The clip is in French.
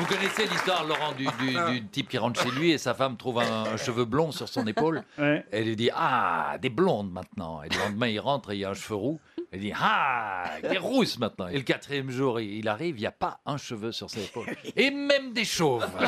Vous connaissez l'histoire, Laurent, ah. du, type qui rentre chez lui et sa femme trouve un, cheveu blond sur son épaule. Elle lui dit Ah, des blondes maintenant. Et le lendemain, il rentre et il y a un cheveu roux. Elle dit Ah, des rousses maintenant. Et le quatrième jour, il arrive, il n'y a pas un cheveu sur ses épaules. Et même des chauves.